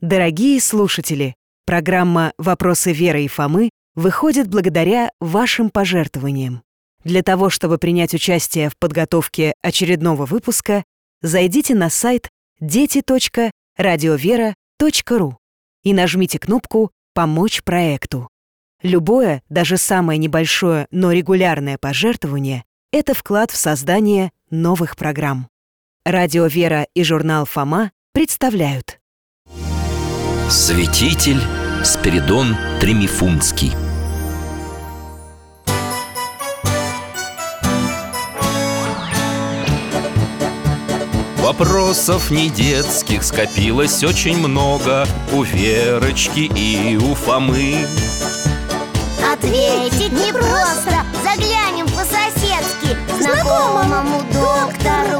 Дорогие слушатели, программа «Вопросы Веры и Фомы» выходит благодаря вашим пожертвованиям. Для того, чтобы принять участие в подготовке очередного выпуска, зайдите на сайт дети.радиовера.ру и нажмите кнопку «Помочь проекту». Любое, даже самое небольшое, но регулярное пожертвование – это вклад в создание новых программ. Радио «Вера» и журнал «Фома» представляют Святитель Спиридон Тремифунский Вопросов не детских скопилось очень много У Верочки и у Фомы. Ответить непросто Заглянем по-соседски. Знакомому доктору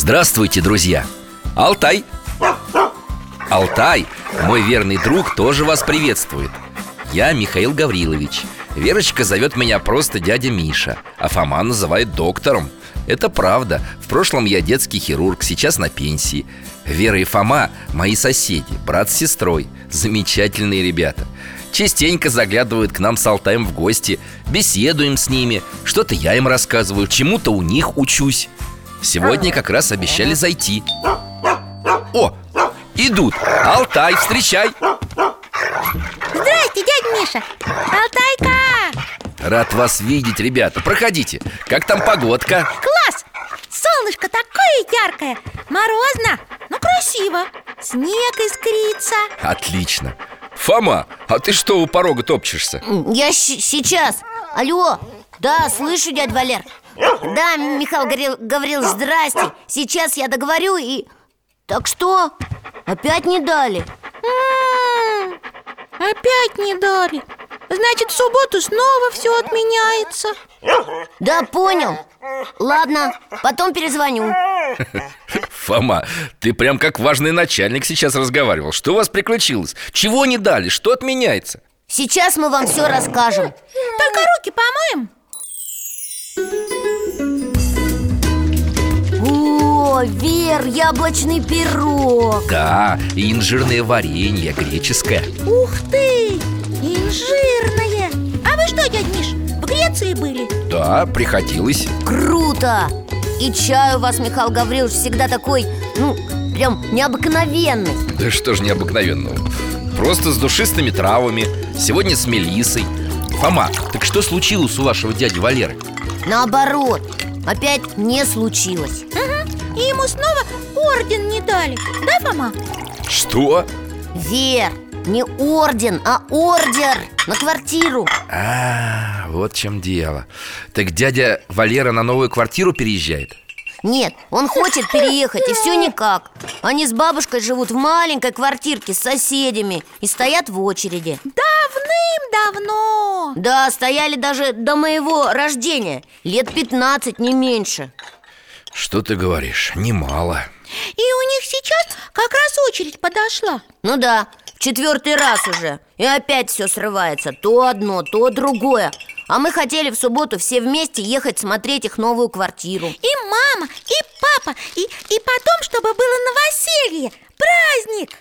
Здравствуйте, друзья! Алтай! Алтай, мой верный друг, тоже вас приветствует. Я Михаил Гаврилович. Верочка зовет меня просто дядя Миша А Фома называет доктором. Это правда. В прошлом я детский хирург, сейчас на пенсии. Вера и Фома – мои соседи, брат с сестрой. Замечательные ребята. Частенько заглядывают к нам с Алтаем в гости. Беседуем с ними. Что-то я им рассказываю, чему-то у них учусь Сегодня как раз обещали зайти. О, идут. Алтай, встречай. Здрасте, дядя Миша. Алтайка! Рад вас видеть, ребята. Проходите. Как там погодка? Класс! Солнышко такое яркое Морозно, но красиво. Снег искрится. Отлично. Фома, а ты что у порога топчешься? Я щ- сейчас. Алло, да, слышу, дядь Валер Да, Михаил Гаврил, Гаврилович, здрасте Сейчас я договорю и... Так что? Опять не дали? М, Опять не дали Значит, в субботу снова все отменяется Да, понял Ладно, потом перезвоню Фома, ты прям как важный начальник сейчас разговаривал Что у вас приключилось? Чего не дали? Что отменяется? Сейчас мы вам все расскажем Только руки помоем Вер, яблочный пирог Да, и инжирное варенье греческое Ух ты! Инжирное А вы что, дядь Миш, в Греции были? Да, приходилось Круто! И чай у вас, Михаил Гаврилович, всегда такой, ну, прям необыкновенный Да что ж необыкновенного Просто с душистыми травами Сегодня с мелисой Фома, так что случилось у вашего дяди Валеры? Наоборот, опять не случилось И ему снова орден не дали Да, Фома? Что? Вер, не орден, а ордер на квартиру А, вот в чем дело Так дядя Валера на новую квартиру переезжает? Нет, он хочет переехать, и все никак. Они с бабушкой живут в маленькой квартирке с соседями И стоят в очереди. Давным-давно. Да, стояли даже до моего рождения. Лет 15, не меньше. Что ты говоришь? Немало. И у них сейчас как раз очередь подошла. Ну да, в четвертый раз уже. И опять все срывается. То одно, то другое А мы хотели в субботу все вместе ехать смотреть их новую квартиру И мама, и папа, и, и потом, чтобы было новоселье Праздник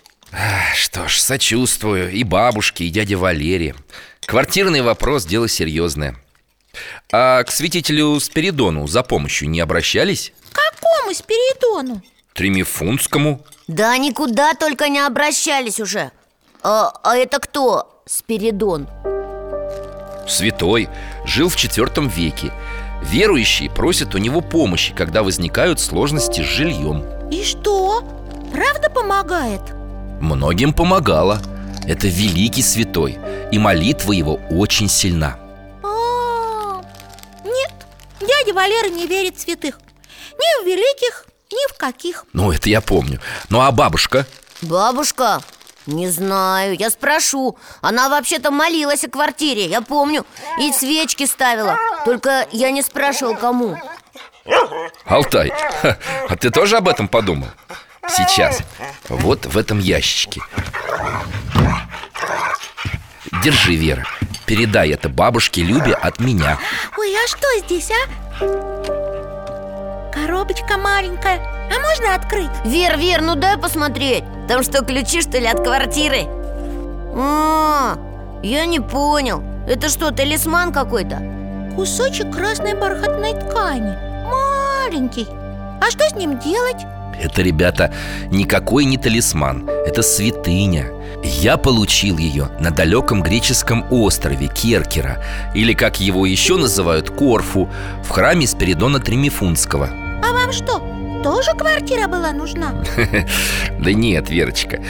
Что ж, сочувствую и бабушке, и дяде Валере Квартирный вопрос – дело серьезное А к святителю Спиридону за помощью не обращались? Какому Спиридону? Тремифунскому? Да никуда только не обращались уже А, а это кто? Спиридон Святой, жил в IV веке Верующие просят у него помощи, когда возникают сложности с жильем И что? Правда помогает? Многим помогало Это великий святой И молитва его очень сильна А, Нет, дядя Валера не верит в святых Ни в великих, ни в каких Ну, это я помню Ну, а бабушка? Бабушка? Не знаю, я спрошу. Она вообще-то молилась о квартире, я помню. И свечки ставила. Только я не спрашивал, кому. Алтай, а ты тоже об этом подумал? Сейчас. Вот в этом ящичке Держи, Вера. Передай это бабушке Любе от меня. Ой, а что здесь, а? Коробочка маленькая А можно открыть? Вер, Вер, ну дай посмотреть Там что, ключи, что ли, от квартиры? А, я не понял Это что, талисман какой-то? Кусочек красной бархатной ткани Маленький А что с ним делать? Это, ребята, никакой не талисман Это святыня Я получил ее на далеком греческом острове Керкера Или, как его еще называют, Корфу В храме Спиридона Тримифунского А вам что, тоже квартира была нужна? Да нет, Верочка.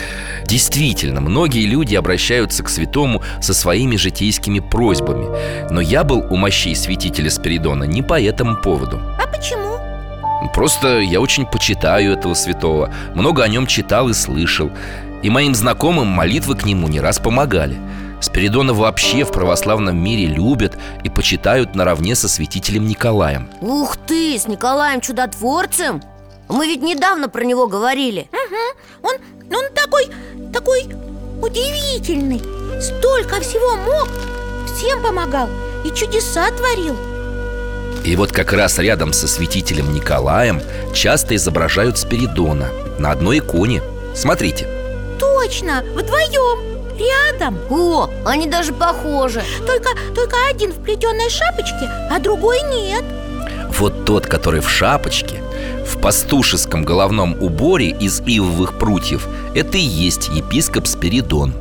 Действительно, многие люди обращаются к святому со своими житейскими просьбами. Но я был у мощей святителя Спиридона не по этому поводу. А почему? Просто я очень почитаю этого святого. Много о нем читал и слышал. И моим знакомым молитвы к нему не раз помогали. Спиридона вообще в православном мире любят и почитают наравне со святителем Николаем. Ух ты, с Николаем Чудотворцем? Мы ведь недавно про него говорили. Он, он такой, такой удивительный. Столько всего мог Всем помогал и чудеса творил. И вот как раз рядом со святителем Николаем часто изображают Спиридона На одной иконе. Смотрите. Точно, вдвоем, рядом. О, они даже похожи. Только, только один в плетеной шапочке, а другой нет. Вот тот, который в шапочке В пастушеском головном уборе из ивовых прутьев Это и есть епископ Спиридон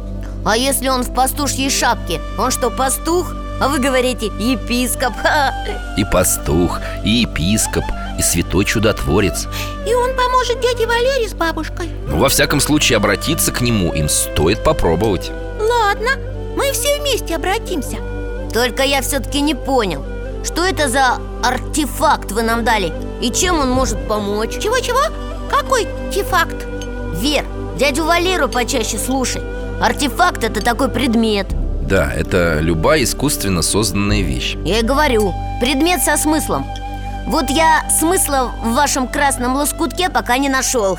А если он в пастушьей шапке? Он что, пастух? А вы говорите епископ! И пастух, и епископ, и святой чудотворец И он поможет дяде Валере с бабушкой Ну, во всяком случае, обратиться к нему им стоит попробовать Ладно, мы все вместе обратимся Только я все-таки не понял Что это за артефакт вы нам дали? И чем он может помочь? Чего-чего? Какой тефакт? Вер, дядю Валеру почаще слушай Артефакт – это такой предмет Да, это любая искусственно созданная вещь Я и говорю, предмет со смыслом Вот я смысла в вашем красном лоскутке пока не нашел.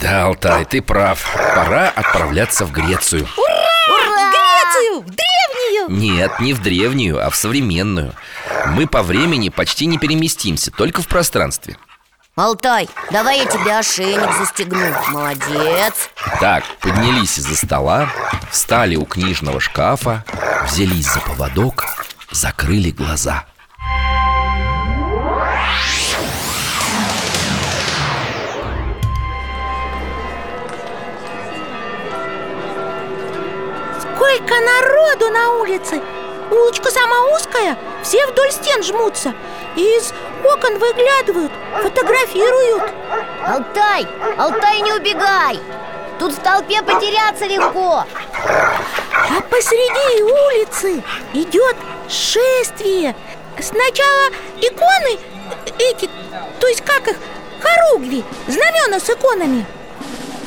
Да, Алтай, ты прав Пора отправляться в Грецию Ура! Грецию, в древнюю Нет, не в древнюю, а в современную Мы по времени почти не переместимся, только в пространстве. Алтай, давай я тебе ошейник застегну. Молодец. Так, поднялись из-за стола Встали у книжного шкафа Взялись за поводок Закрыли глаза. Сколько народу на улице Улочка сама узкая, все вдоль стен жмутся И из окон выглядывают, фотографируют. Алтай, Алтай, не убегай! Тут в толпе потеряться легко! А посреди улицы идет шествие. Сначала иконы эти, то есть как их, хоругви, знамена с иконами.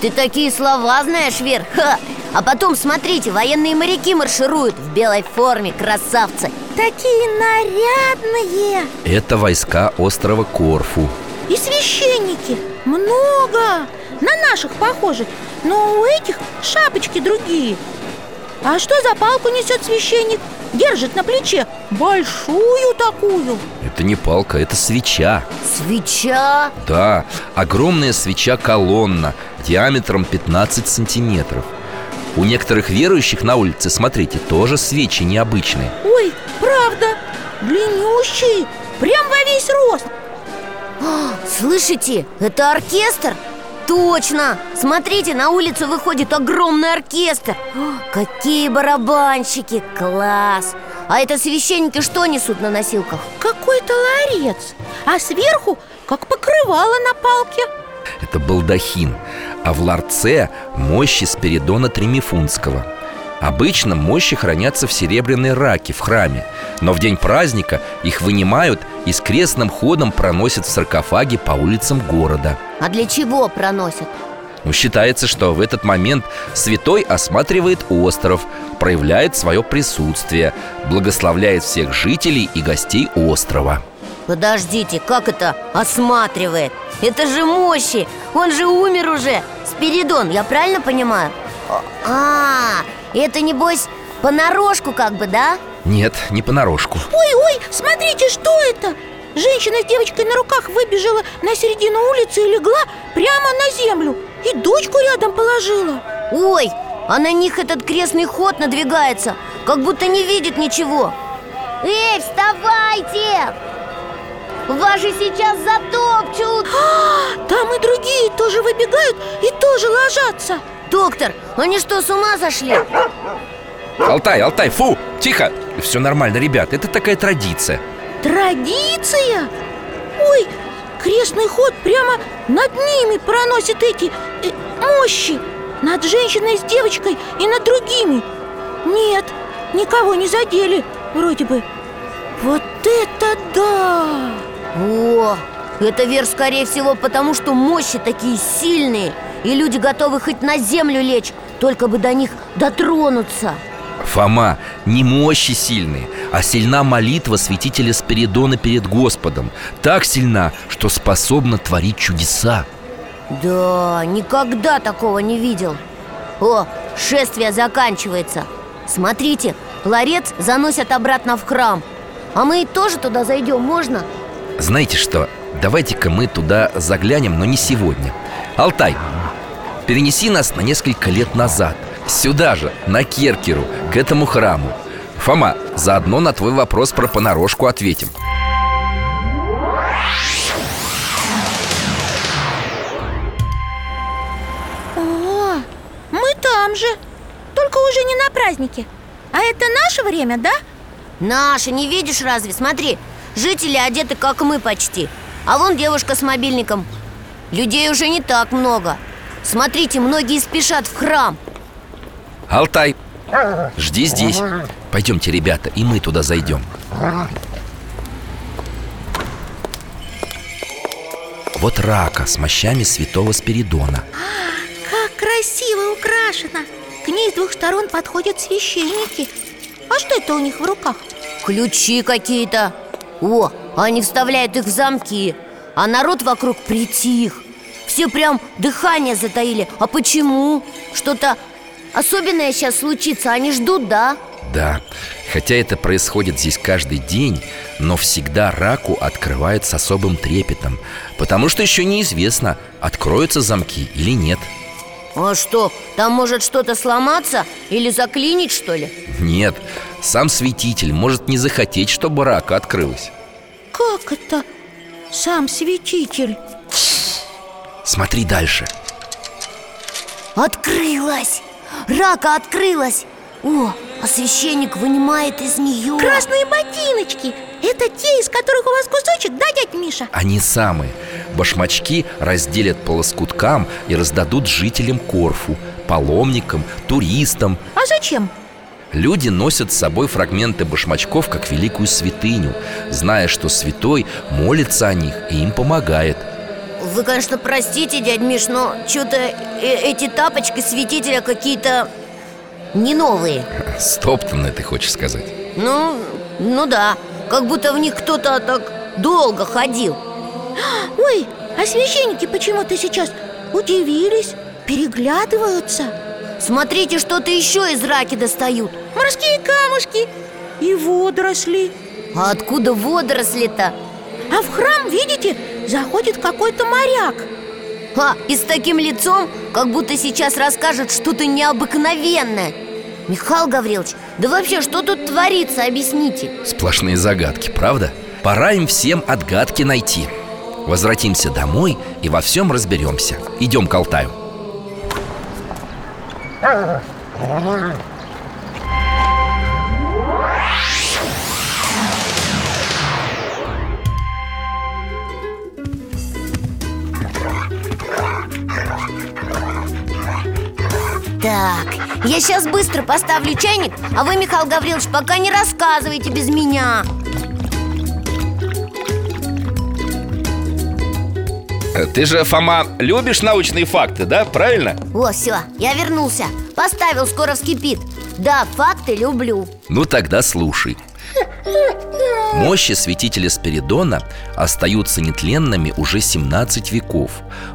Ты такие слова знаешь, Вер Ха! А потом, смотрите, военные моряки маршируют в белой форме, красавцы. Такие нарядные. Это войска острова Корфу. И священники. Много. На наших похожи Но у этих шапочки другие. А что за палку несет священник? Держит на плече Большую такую. Это не палка, это свеча. Свеча? Да, огромная свеча-колонна Диаметром 15 сантиметров У некоторых верующих на улице, смотрите, тоже свечи необычные Ой, правда Длиннющие Прям во весь рост Слышите, это оркестр? Точно! Смотрите, на улицу выходит огромный оркестр О, Какие барабанщики! Класс! А это священники что несут на носилках? Какой-то ларец А сверху как покрывало на палке Это балдахин А в ларце мощи Спиридона Тримифунского Обычно мощи хранятся в серебряной раке в храме Но в день праздника их вынимают и и с крестным ходом проносят в саркофаге по улицам города А для чего проносят? Ну, считается, что в этот момент святой осматривает остров, проявляет свое присутствие, благословляет всех жителей и гостей острова. Подождите, как это осматривает? Это же мощи! Он же умер уже! Спиридон, я правильно понимаю? А, это небось понарошку как бы, да? Нет, не понарошку Ой-ой, смотрите, что это? Женщина с девочкой на руках выбежала на середину улицы и легла прямо на землю И дочку рядом положила Ой, а на них этот крестный ход надвигается Как будто не видит ничего Эй, вставайте! Вас же сейчас затопчут! А, Там и другие тоже выбегают и тоже ложатся. Доктор, они что, с ума сошли? Алтай, Алтай, фу, тихо! Все нормально, ребят, это такая традиция. Традиция? Ой, крестный ход прямо над ними проносит эти э, мощи. Над женщиной с девочкой и над другими. Нет, никого не задели, вроде бы. Вот это да! О, это вер, скорее всего, потому что мощи такие сильные И люди готовы хоть на землю лечь, только бы до них дотронуться. Фома, не мощи сильные, а сильна молитва святителя Спиридона перед Господом. Так сильна, что способна творить чудеса. Да, никогда такого не видел. О, шествие заканчивается. Смотрите, ларец заносят обратно в храм. А мы тоже туда зайдем, можно? Знаете что, давайте-ка мы туда заглянем, но не сегодня Алтай, перенеси нас на несколько лет назад Сюда же, на Керкеру, к этому храму Фома, заодно на твой вопрос про понарошку ответим О, мы там же Только уже не на празднике А это наше время, да? Наше, не видишь разве? Смотри, жители одеты как мы почти. А вон девушка с мобильником. Людей уже не так много. Смотрите, многие спешат в храм. Алтай, жди здесь. Пойдемте, ребята, и мы туда зайдем. Вот рака с мощами святого Спиридона. Как красиво украшено. К ней с двух сторон подходят священники. А что это у них в руках? Ключи какие-то О, они вставляют их в замки. А народ вокруг притих. Все прям дыхание затаили. А почему? Что-то особенное сейчас случится. Они ждут, да? Да, хотя это происходит здесь каждый день Но всегда раку открывают с особым трепетом. Потому что еще неизвестно, откроются замки или нет А что, там может что-то сломаться? Или заклинить, что ли? Нет, сам святитель может не захотеть, чтобы рака открылась Как это? Сам святитель Смотри дальше Открылась! Рака открылась! О, а священник вынимает из нее Красные ботиночки Это те, из которых у вас кусочек, да, дядь Миша? Они самые Башмачки разделят по лоскуткам и раздадут жителям Корфу Паломникам, туристам А зачем? Люди носят с собой фрагменты башмачков как великую святыню Зная, что святой молится о них и им помогает Вы, конечно, простите, дядь Миш, но что-то э эти тапочки святителя какие-то не новые Стоптанные, ты хочешь сказать? Ну, ну да, как будто в них кто-то так долго ходил. Ой, а священники почему-то сейчас удивились, переглядываются. Смотрите, что-то еще из раки достают. Морские камушки и водоросли. А откуда водоросли-то? А в храм, видите, заходит какой-то моряк. А, и с таким лицом, как будто сейчас расскажет что-то необыкновенное. Михаил Гаврилович, да вообще, что тут творится, объясните. Сплошные загадки, правда? Пора им всем отгадки найти. Возвратимся домой и во всем разберемся. Идем к Алтаю. Так, я сейчас быстро поставлю чайник А вы, Михаил Гаврилович, пока не рассказывайте без меня. Э, ты же, Фома, любишь научные факты, да? Правильно? О, все, я вернулся. Поставил, скоро вскипит. Да, факты люблю. Ну тогда слушай. Мощи святителя Спиридона остаются нетленными уже 17 веков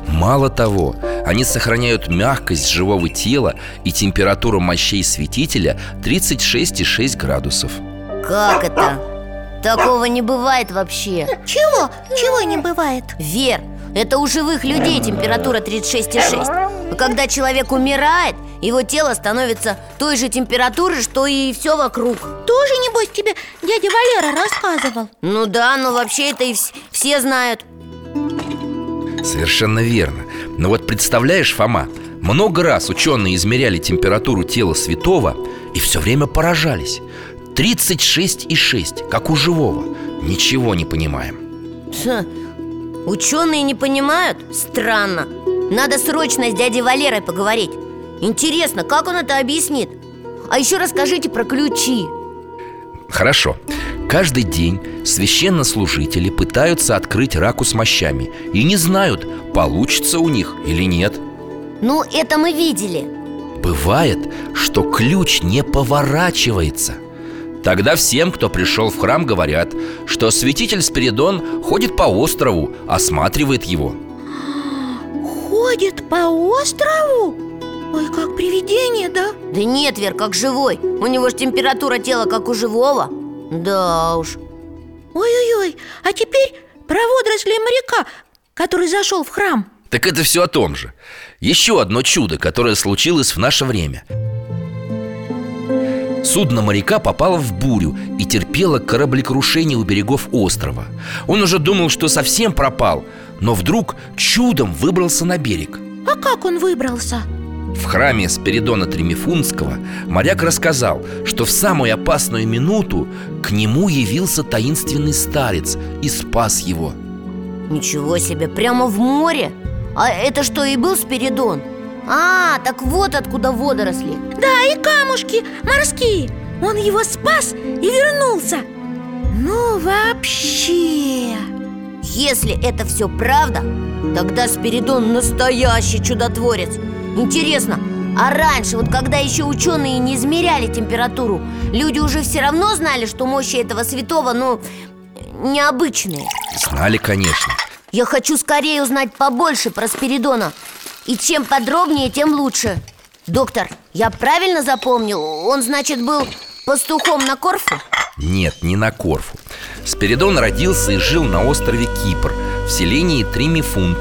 Мало того, они сохраняют мягкость живого тела и температуру мощей святителя 36,6 градусов Как это? Такого не бывает вообще Чего? Чего не бывает? Вер, это у живых людей температура 36,6 А когда человек умирает, его тело становится той же температуры, что и все вокруг. Тоже, небось, тебе дядя Валера рассказывал? Ну да, но вообще это и вс- все знают. Совершенно верно. Но вот представляешь, Фома Много раз ученые измеряли температуру тела святого И все время поражались. 36,6, как у живого. Ничего не понимаем. Ха, Ученые не понимают? Странно. Надо срочно с дядей Валерой поговорить. Интересно, как он это объяснит? А еще расскажите про ключи. Хорошо. Каждый день священнослужители пытаются открыть раку с мощами И не знают, получится у них или нет. Ну, это мы видели. Бывает, что ключ не поворачивается Тогда всем, кто пришел в храм, говорят, что святитель Спиридон ходит по острову, осматривает его. Ходит по острову? Ой, как привидение, да? Да нет, Вер, как живой. У него же температура тела, как у живого. Да уж. Ой-ой-ой, а теперь про водоросли моряка, который зашел в храм. Так это все о том же. Еще одно чудо, которое случилось в наше время Судно моряка попало в бурю и терпело кораблекрушение у берегов острова Он уже думал, что совсем пропал Но вдруг чудом выбрался на берег А как он выбрался? В храме Спиридона Тремифунского моряк рассказал, что в самую опасную минуту к нему явился таинственный старец и спас его Ничего себе, прямо в море? А это что, и был Спиридон? А, так вот откуда водоросли. Да, и камушки морские. Он его спас и вернулся. Ну, вообще. Если это все правда, тогда Спиридон настоящий чудотворец. Интересно, а раньше, вот когда еще ученые не измеряли температуру Люди уже все равно знали, что мощи этого святого, ну, необычные? Знали, конечно. Я хочу скорее узнать побольше про Спиридона И чем подробнее, тем лучше. Доктор, я правильно запомнил? Он, значит, был пастухом на Корфу? Нет, не на Корфу. Спиридон родился и жил на острове Кипр В селении Тримифунт.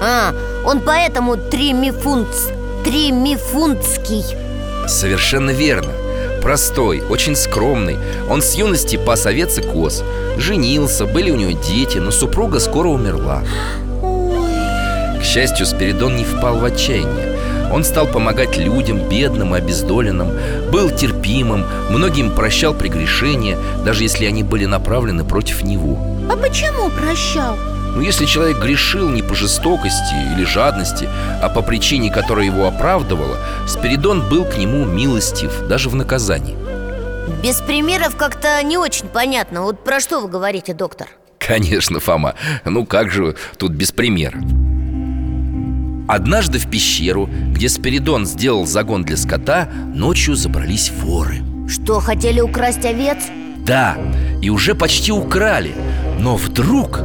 А, он поэтому Тримифунц Тримифунтский. Совершенно верно. Простой, очень скромный. Он с юности пас овец и коз. Женился, были у него дети Но супруга скоро умерла К счастью, Спиридон не впал в отчаяние Он стал помогать людям, бедным и обездоленным Был терпимым, многим прощал прегрешения Даже если они были направлены против него а почему прощал? Но если человек грешил не по жестокости или жадности, а по причине, которая его оправдывала, Спиридон был к нему милостив, даже в наказании. Без примеров как-то не очень понятно Вот про что вы говорите, доктор? Конечно, Фома, ну как же тут без примера? Однажды в пещеру, где Спиридон сделал загон для скота, ночью забрались воры. Что, хотели украсть овец? Да, и уже почти украли. Но вдруг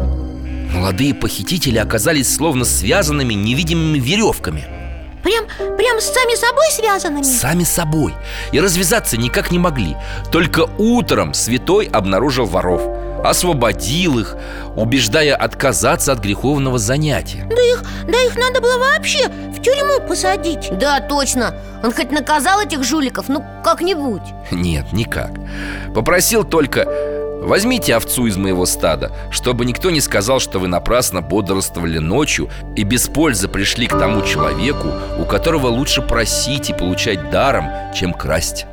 молодые похитители оказались словно связанными невидимыми веревками. Прям, прям сами собой связанными? Сами собой. И развязаться никак не могли. Только утром святой обнаружил воров Освободил их, убеждая отказаться от греховного занятия. Да их, да их надо было вообще в тюрьму посадить. Да, точно. Он хоть наказал этих жуликов, ну как-нибудь. Нет, никак. Попросил только Возьмите овцу из моего стада Чтобы никто не сказал, что вы напрасно бодрствовали ночью И без пользы пришли к тому человеку У которого лучше просить и получать даром, чем красть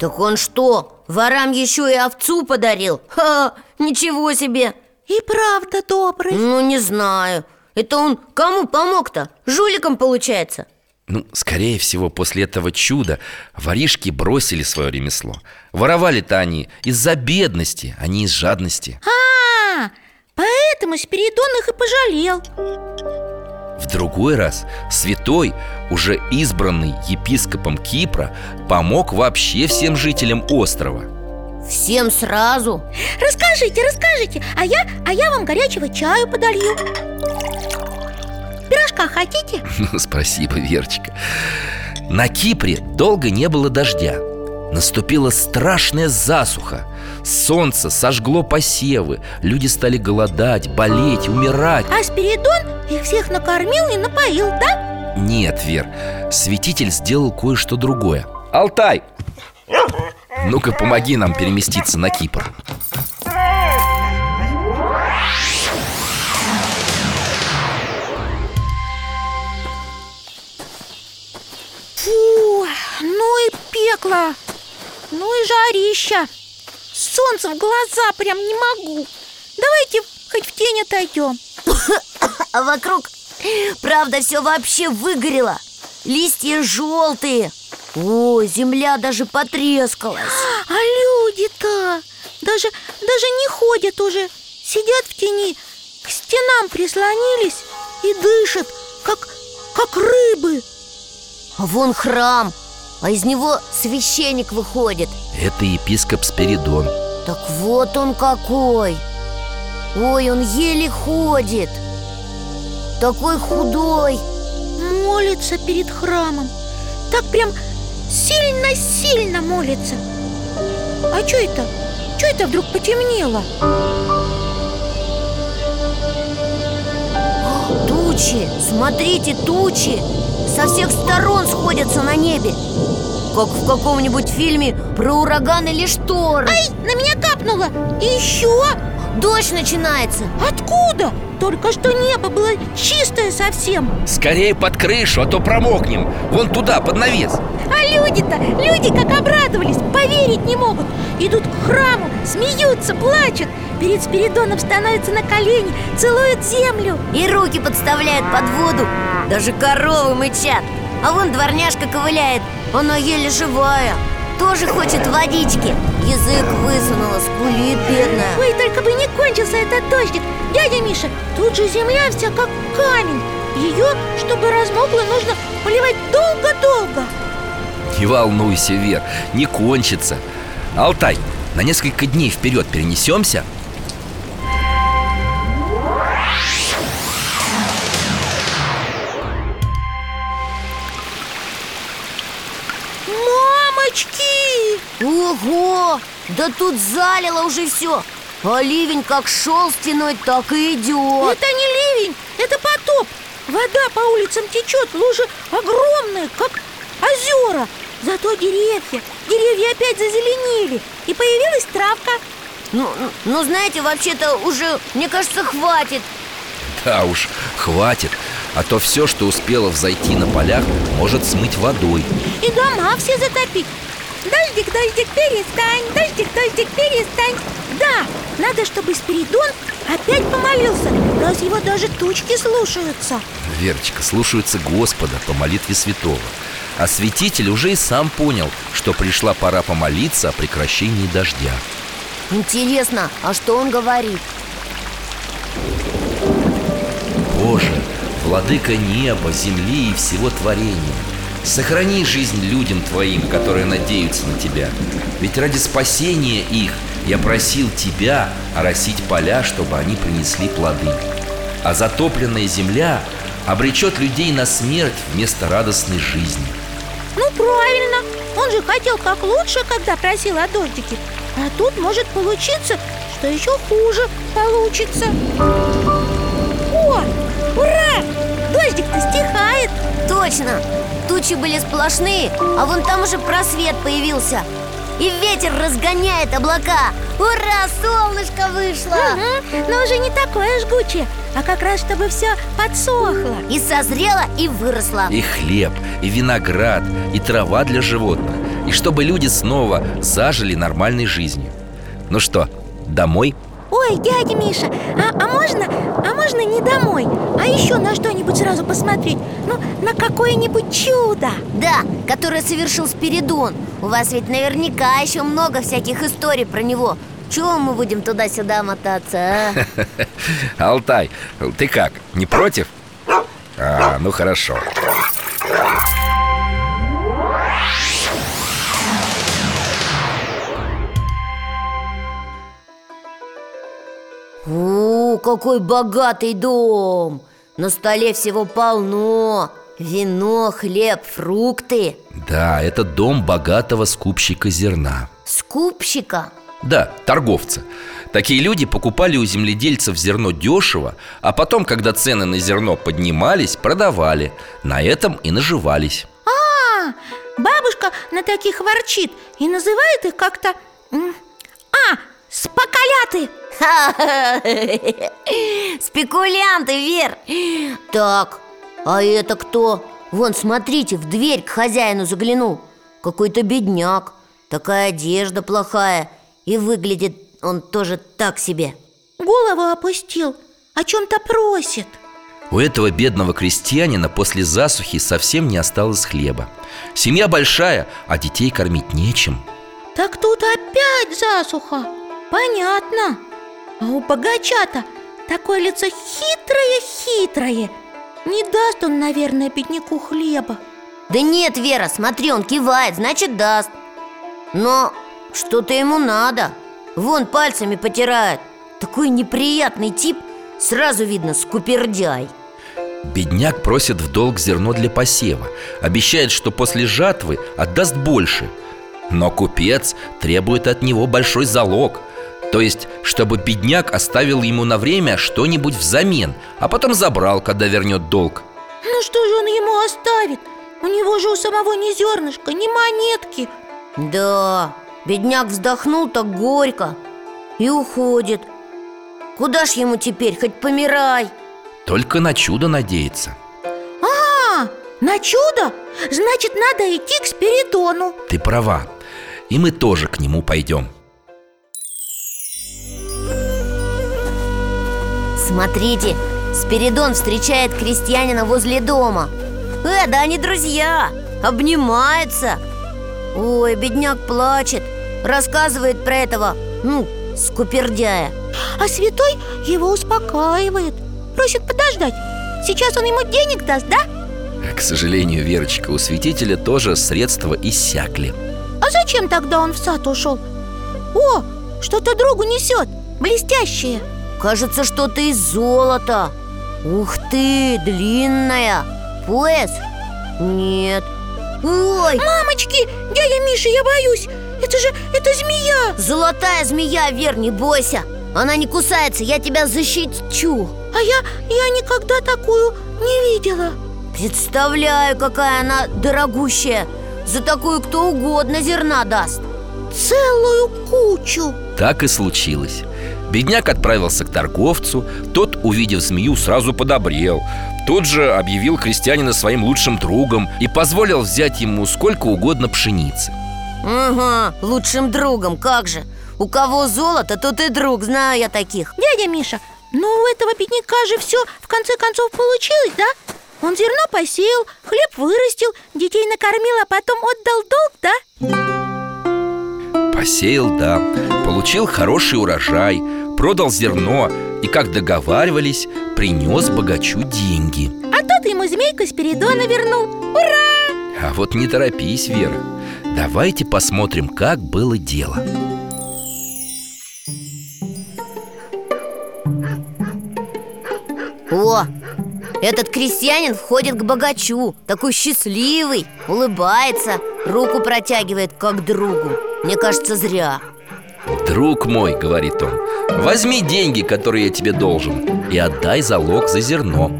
Так он что, ворам еще и овцу подарил? Ха, ничего себе! И правда добрый. Ну, не знаю. Это он кому помог-то? Жуликам получается? Ну, скорее всего, после этого чуда воришки бросили свое ремесло. Воровали-то они из-за бедности, а не из жадности. А, поэтому Спиридон их и пожалел. В другой раз святой, уже избранный епископом Кипра, помог вообще всем жителям острова Всем сразу? Расскажите, расскажите А я, а я вам горячего чаю подолью Пирожка хотите? Ну, спасибо, Верочка На Кипре долго не было дождя Наступила страшная засуха Солнце сожгло посевы Люди стали голодать, болеть, умирать А Спиридон их всех накормил и напоил, да? Нет, Вер, святитель сделал кое-что другое Алтай! Ну-ка, помоги нам переместиться на Кипр. Фу, ну и пекло. Ну и жарища Солнце в глаза прям не могу. Давайте хоть в тень отойдем. А вокруг, правда, все вообще выгорело. Листья желтые О, земля даже потрескалась. А люди-то даже, даже не ходят уже. Сидят в тени, к стенам прислонились И дышат, как, как рыбы. А вон храм, а из него священник выходит. Это епископ Спиридон. Так вот он какой. Ой, он еле ходит. Такой худой. Молится перед храмом. Так прям сильно-сильно молится. А что это? Что это вдруг потемнело? Тучи, смотрите, тучи! Со всех сторон сходятся на небе. Как в каком-нибудь фильме про ураган или шторм Ай, на меня капнуло! И еще Дождь начинается. Откуда? Только что небо было чистое совсем. Скорее под крышу, а то промокнем. Вон туда, под навес А люди-то, люди как обрадовались, поверить не могут. Идут к храму, смеются, плачут. Перед Спиридоном становятся на колени, целуют землю. И руки подставляют под воду. Даже коровы мычат. А вон дворняжка ковыляет. Она еле живая Тоже хочет водички. Язык высунула, скулит бедная. Ой, только бы не кончился этот дождик. Дядя Миша, тут же земля вся как камень. Ее, чтобы размокла, нужно поливать долго-долго Не волнуйся, Вер, не кончится. Алтай, на несколько дней вперед перенесемся Мамочки! Ого! Да тут залило уже все А ливень как шел стеной, так и идет Это не ливень, это потоп. Вода по улицам течет, лужи огромные, как озера Зато деревья, деревья опять зазеленели. И появилась травка. Ну, ну знаете, вообще-то уже, мне кажется, хватит. Да уж, хватит. А то все, что успело взойти на полях, может смыть водой. И дома все затопить. Дождик, дождик, перестань. Дождик, дождик, перестань. Да, надо, чтобы Спиридон опять помолился Раз его даже тучки слушаются. Верочка, слушаются Господа по молитве святого А святитель уже и сам понял, что пришла пора помолиться о прекращении дождя. Интересно, а что он говорит? Боже, владыка неба, земли и всего творения Сохрани жизнь людям Твоим, которые надеются на Тебя. Ведь ради спасения их я просил Тебя оросить поля, чтобы они принесли плоды. А затопленная земля обречет людей на смерть вместо радостной жизни Ну, правильно. Он же хотел как лучше, когда просил о дождике. А тут может получиться, что еще хуже получится. О, ура! Дождик-то стихает. Точно! Тучи были сплошные, а вон там уже просвет появился И ветер разгоняет облака Ура, солнышко вышло! Угу, но уже не такое жгучее А как раз, чтобы все подсохло И созрело, и выросло И хлеб, и виноград, и трава для животных И чтобы люди снова зажили нормальной жизнью Ну что, домой? Ой, дядя Миша, а, а можно, а можно не домой, а еще на что-нибудь сразу посмотреть? Ну, на какое-нибудь чудо. Да, которое совершил Спиридон. У вас ведь наверняка еще много всяких историй про него. Чего мы будем туда-сюда мотаться, а? Алтай, ты как, не против? А, ну хорошо О, какой богатый дом! На столе всего полно. Вино, хлеб, фрукты. Да, это дом богатого скупщика зерна. Скупщика? Да, торговца. Такие люди покупали у земледельцев зерно дешево А потом, когда цены на зерно поднимались, продавали. На этом и наживались. А, бабушка на таких ворчит и называет их как-то... А, споколяты! Спекулянты, Вер! Так, а это кто? Вон, смотрите, в дверь к хозяину заглянул. Какой-то бедняк. Такая одежда плохая. И выглядит он тоже так себе. Голову опустил, о чем-то просит. У этого бедного крестьянина после засухи совсем не осталось хлеба. Семья большая, а детей кормить нечем. Так тут опять засуха Понятно. А у богача-то такое лицо хитрое-хитрое Не даст он, наверное, бедняку хлеба. Да нет, Вера, смотри, он кивает, значит даст. Но что-то ему надо. Вон пальцами потирает. Такой неприятный тип Сразу видно, скупердяй. Бедняк просит в долг зерно для посева. Обещает, что после жатвы отдаст больше. Но купец требует от него большой залог То есть, чтобы бедняк оставил ему на время что-нибудь взамен А потом забрал, когда вернет долг. Ну что же он ему оставит? У него же у самого ни зернышка, ни монетки. Да, бедняк вздохнул так горько И уходит. Куда ж ему теперь, хоть помирай. Только на чудо надеется. А, на чудо? Значит, надо идти к Спиридону. Ты права. И мы тоже к нему пойдем Смотрите, Спиридон встречает крестьянина возле дома. Э, да они друзья, обнимаются. Ой, бедняк плачет Рассказывает про этого, ну, скупердяя. А святой его успокаивает Просит подождать. Сейчас он ему денег даст, да? К сожалению, Верочка, у святителя тоже средства иссякли. А зачем тогда он в сад ушел? О, что-то другу несет Блестящее Кажется, что-то из золота. Ух ты, длинная. Пояс? Нет. Ой, Мамочки, дядя Миша, я боюсь. Это же, это змея. Золотая змея, Вер, не бойся. Она не кусается, я тебя защищу А я, я никогда такую не видела. Представляю, какая она дорогущая. За такую кто угодно зерна даст. Целую кучу. Так и случилось Бедняк отправился к торговцу Тот, увидев змею, сразу подобрел. Тот же объявил крестьянина своим лучшим другом И позволил взять ему сколько угодно пшеницы. Ага, лучшим другом, как же. У кого золото, тот и друг, знаю я таких. Дядя Миша, ну у этого бедняка же все в конце концов получилось, да? Он зерно посеял, хлеб вырастил, детей накормил, а потом отдал долг, да? Посеял, да. Получил хороший урожай Продал зерно И, как договаривались, принес богачу деньги. А тот ему змейку Спиридона вернул. Ура! А вот не торопись, Вера. Давайте посмотрим, как было дело. О, этот крестьянин входит к богачу Такой счастливый, улыбается Руку протягивает как другу. Мне кажется, зря Друг мой, говорит он Возьми деньги, которые я тебе должен И отдай залог за зерно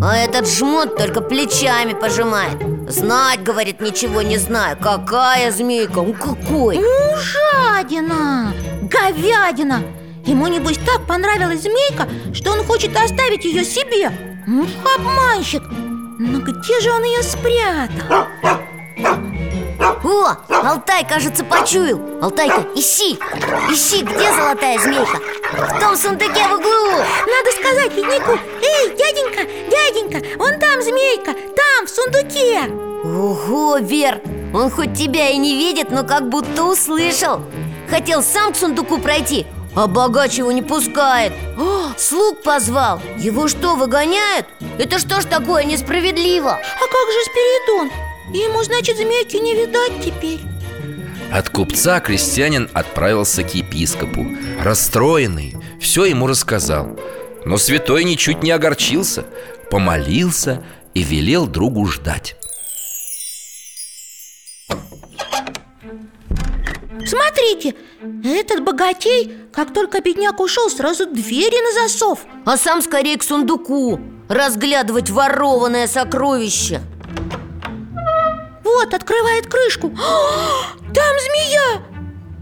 А этот жмот только плечами пожимает. Знать, говорит, ничего не знаю. Какая змейка, ну какой? Ну, жадина, говядина! Ему, небось, так понравилась змейка, что он хочет оставить ее себе. Ну, обманщик! Но где же он ее спрятал? О, Алтай, кажется, почуял. Алтайка, ищи, ищи, где золотая змейка? В том сундуке в углу. Надо сказать бедняку Эй, дяденька, дяденька, вон там змейка, там, в сундуке Ого, Вер, он хоть тебя и не видит, но как будто услышал. Хотел сам к сундуку пройти, А богач его не пускает. О, Слуг позвал. Его что, выгоняют? Это что ж такое несправедливо? А как же Спиридон? Ему, значит, змейки не видать теперь. От купца крестьянин отправился к епископу. Расстроенный, все ему рассказал. Но святой ничуть не огорчился Помолился и велел другу ждать. Смотрите, этот богатей, как только бедняк ушел, сразу двери на засов. А сам скорее к сундуку Разглядывать ворованное сокровище Вот, открывает крышку Там змея!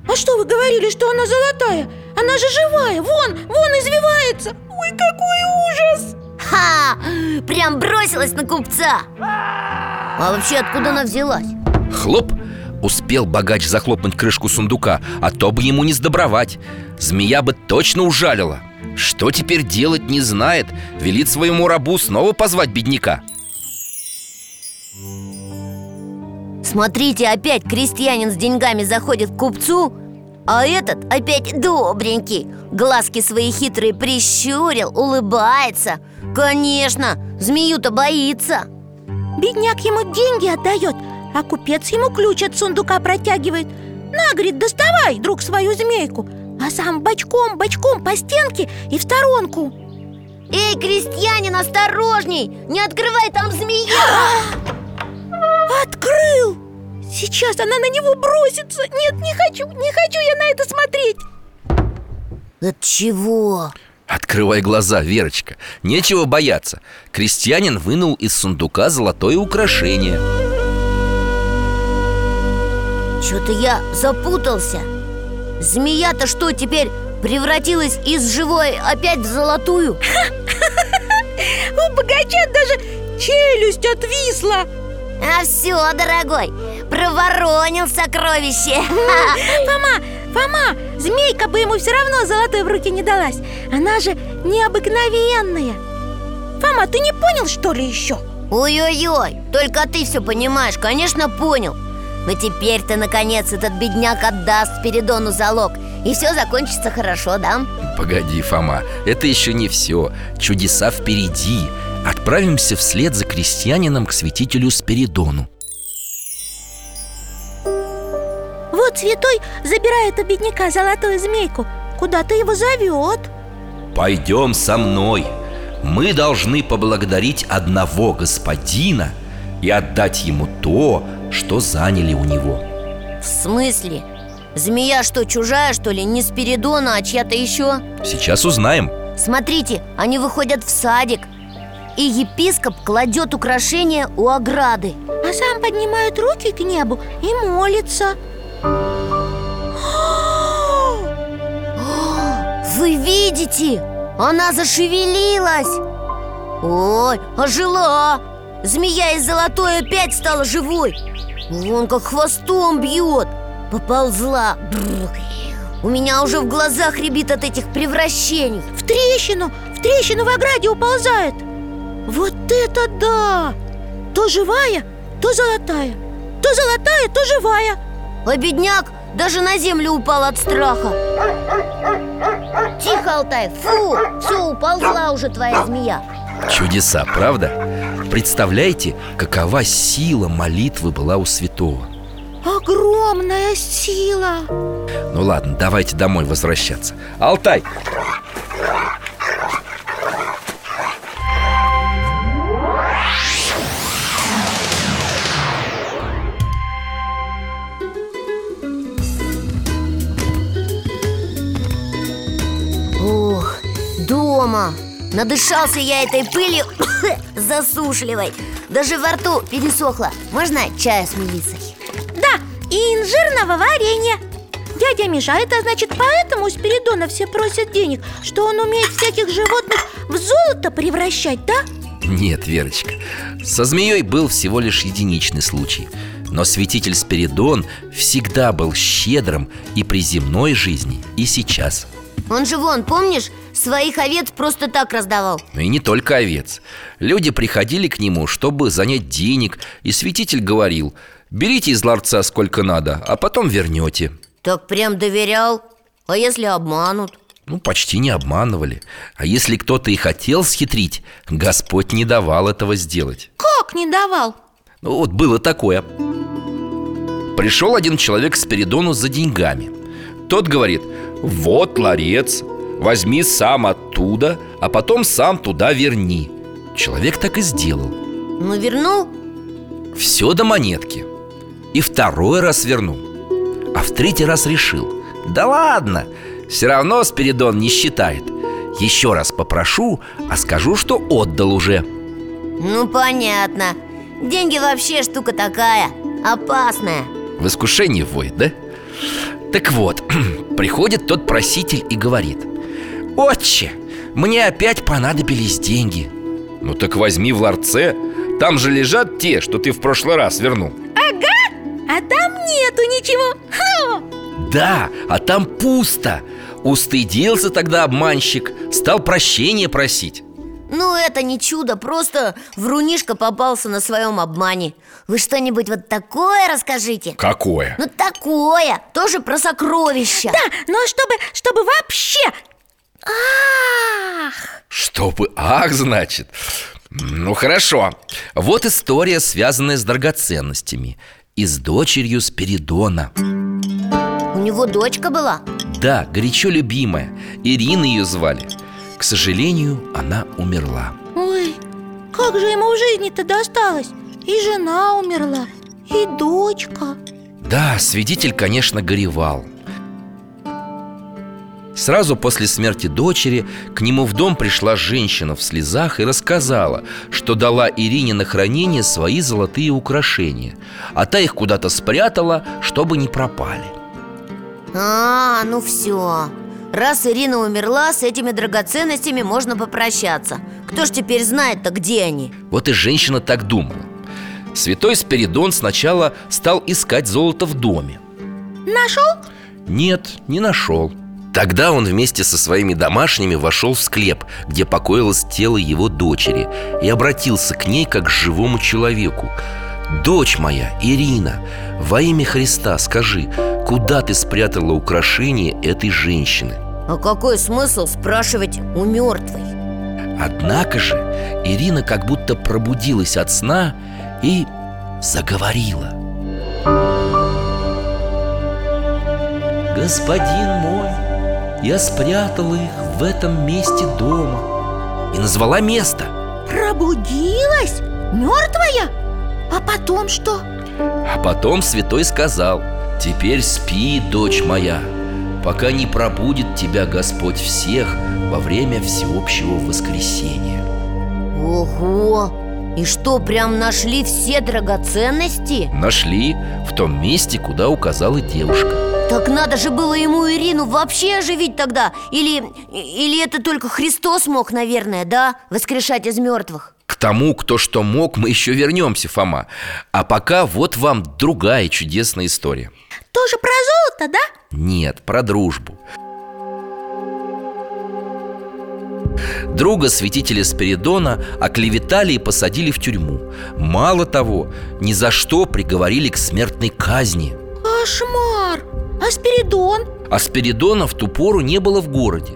А что вы говорили, что она золотая? Она же живая, вон, вон извивается Ой, какой ужас! Ха! Прям бросилась на купца А вообще откуда она взялась? Хлоп! Успел богач захлопнуть крышку сундука А то бы ему не сдобровать Змея бы точно ужалила Что теперь делать не знает Велит своему рабу снова позвать бедняка Смотрите, опять крестьянин с деньгами заходит к купцу А этот опять добренький. Глазки свои хитрые прищурил, улыбается. Конечно, змею-то боится. Бедняк ему деньги отдает, а купец ему ключ от сундука протягивает. На, говорит, доставай, друг, свою змейку. А сам бочком-бочком по стенке и в сторонку. Эй, крестьянин, осторожней! Не открывай, там змея! Открыл! Сейчас она на него бросится! Нет, не хочу, не хочу я на это смотреть! От чего? Открывай глаза, Верочка. Нечего бояться. Крестьянин вынул из сундука золотое украшение. Что-то я запутался. Змея-то что, теперь превратилась из живой опять в золотую? У богача даже челюсть отвисла А все, дорогой, проворонил сокровище. Фома, Фома, змейка бы ему все равно золотой в руки не далась. Она же необыкновенная. Фома, ты не понял, что ли, еще? Ой-ой-ой, только ты все понимаешь, конечно, понял. Но теперь-то, наконец, этот бедняк отдаст Спиридону залог И все закончится хорошо, да? Погоди, Фома, это еще не все Чудеса впереди Отправимся вслед за крестьянином к святителю Спиридону. Вот святой забирает у бедняка золотую змейку. Куда-то его зовет? Пойдем со мной. Мы должны поблагодарить одного господина И отдать ему то, что заняли у него. В смысле? Змея что, чужая, что ли? Не Спиридона, а чья-то еще? Сейчас узнаем. Смотрите, они выходят в садик И епископ кладет украшения у ограды. А сам поднимает руки к небу и молится. Вы видите? Она зашевелилась. Ой, ожила. Змея из золотой опять стала живой. Вон как хвостом бьет. Поползла. Бррр. У меня уже в глазах рябит от этих превращений. В трещину, в трещину в ограде уползает Вот это да! То живая, то золотая. То золотая, то живая. А бедняк даже на землю упал от страха. Тихо, Алтай, фу, все, уползла уже твоя змея. Чудеса, правда? Представляете, какова сила молитвы была у святого? Огромная сила. Ну ладно, давайте домой возвращаться. Алтай, дома. Надышался я этой пылью засушливой. Даже во рту пересохло. Можно чая с мелиссой? Да, и инжирного варенья. Дядя Миша, а это значит поэтому у Спиридона все просят денег Что он умеет всяких животных в золото превращать, да? Нет, Верочка Со змеей был всего лишь единичный случай. Но святитель Спиридон всегда был щедрым и при земной жизни, и сейчас Он же вон, помнишь, своих овец просто так раздавал? Но и не только овец. Люди приходили к нему, чтобы занять денег И святитель говорил Берите из ларца сколько надо, а потом вернете Так прям доверял? А если обманут? Ну, почти не обманывали. А если кто-то и хотел схитрить Господь не давал этого сделать. Как не давал? Ну, вот было такое. Пришел один человек к Спиридону за деньгами Тот говорит Вот ларец, возьми сам оттуда А потом сам туда верни Человек так и сделал. Ну, вернул? Все до монетки. И второй раз вернул. А в третий раз решил. Да ладно, все равно Спиридон не считает. Еще раз попрошу, а скажу, что отдал уже Ну, понятно. Деньги вообще штука такая Опасная. В искушении вводит, да? Так вот, приходит тот проситель и говорит Отче, мне опять понадобились деньги Ну так возьми в ларце Там же лежат те, что ты в прошлый раз вернул А там нету ничего. Ха! Да, а там пусто. Устыдился тогда обманщик Стал прощения просить Ну, это не чудо, просто врунишка попался на своем обмане Вы что-нибудь вот такое расскажите? Какое? Ну, такое, тоже про сокровища Да, но чтобы, чтобы вообще Ах! Чтобы ах, значит Ну хорошо Вот история, связанная с драгоценностями И с дочерью Спиридона У него дочка была? Да, горячо любимая Ирина ее звали К сожалению, она умерла. Ой, как же ему в жизни-то досталось? И жена умерла, и дочка. Да, свидетель, конечно, горевал. Сразу после смерти дочери к нему в дом пришла женщина в слезах и рассказала, что дала Ирине на хранение свои золотые украшения, а та их куда-то спрятала, чтобы не пропали. А, ну все Раз Ирина умерла, с этими драгоценностями можно попрощаться Кто ж теперь знает-то, где они? Вот и женщина так думала. Святой Спиридон сначала стал искать золото в доме. Нашел? Нет, не нашел. Тогда он вместе со своими домашними вошел в склеп, где покоилось тело его дочери, и обратился к ней как к живому человеку. «Дочь моя, Ирина, во имя Христа скажи, куда ты спрятала украшение этой женщины?» А какой смысл спрашивать у мертвой? Однако же Ирина как будто пробудилась от сна и заговорила Господин мой, я спрятала их в этом месте дома И назвала место Пробудилась? Мертвая? А потом что? А потом святой сказал Теперь спи, дочь моя Пока не пробудит тебя Господь всех Во время всеобщего воскресения Ого! И что, прям нашли все драгоценности? Нашли в том месте, куда указала девушка Так надо же было ему Ирину вообще оживить тогда Или, или это только Христос мог, наверное, да? Воскрешать из мертвых тому, кто что мог, мы еще вернемся, Фома А пока вот вам другая чудесная история Тоже про золото, да? Нет, про дружбу Друга святителя Спиридона оклеветали и посадили в тюрьму Мало того, ни за что приговорили к смертной казни Кошмар! А Спиридон? А Спиридона в ту пору не было в городе.